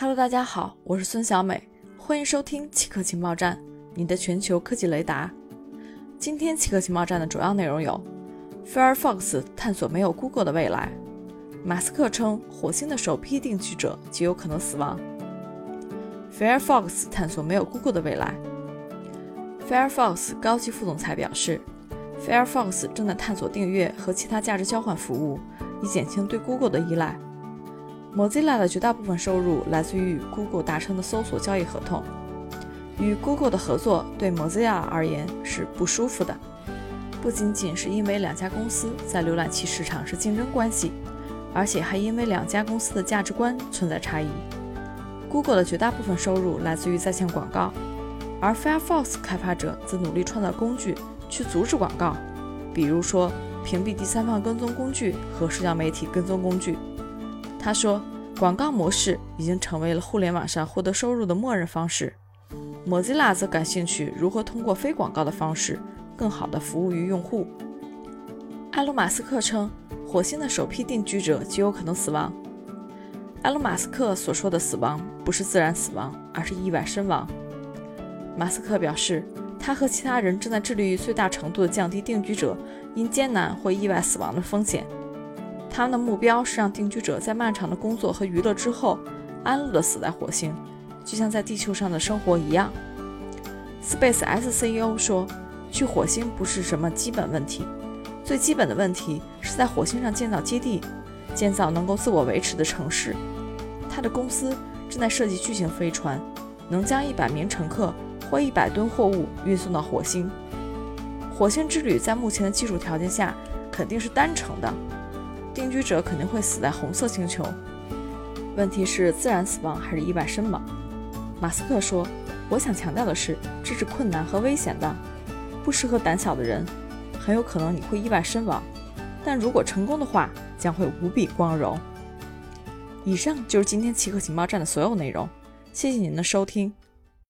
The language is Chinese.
Hello，大家好，我是孙小美，欢迎收听奇客情报站，你的全球科技雷达。今天奇客情报站的主要内容有：Firefox 探索没有 Google 的未来；马斯克称火星的首批定居者极有可能死亡；Firefox 探索没有 Google 的未来。Firefox 高级副总裁表示，Firefox 正在探索订阅和其他价值交换服务，以减轻对 Google 的依赖。Mozilla 的绝大部分收入来自于与 Google 达成的搜索交易合同。与 Google 的合作对 Mozilla 而言是不舒服的，不仅仅是因为两家公司在浏览器市场是竞争关系，而且还因为两家公司的价值观存在差异。Google 的绝大部分收入来自于在线广告，而 Firefox 开发者则努力创造工具去阻止广告，比如说屏蔽第三方跟踪工具和社交媒体跟踪工具。他说，广告模式已经成为了互联网上获得收入的默认方式。Mozilla 则感兴趣如何通过非广告的方式，更好地服务于用户。埃隆·马斯克称，火星的首批定居者极有可能死亡。埃隆·马斯克所说的死亡不是自然死亡，而是意外身亡。马斯克表示，他和其他人正在致力于最大程度地降低定居者因艰难或意外死亡的风险。他们的目标是让定居者在漫长的工作和娱乐之后，安乐地死在火星，就像在地球上的生活一样。Space X CEO 说：“去火星不是什么基本问题，最基本的问题是在火星上建造基地，建造能够自我维持的城市。他的公司正在设计巨型飞船，能将一百名乘客或一百吨货物运送到火星。火星之旅在目前的技术条件下肯定是单程的。”定居者肯定会死在红色星球，问题是自然死亡还是意外身亡？马斯克说：“我想强调的是，这是困难和危险的，不适合胆小的人。很有可能你会意外身亡，但如果成功的话，将会无比光荣。”以上就是今天奇客情报站的所有内容，谢谢您的收听。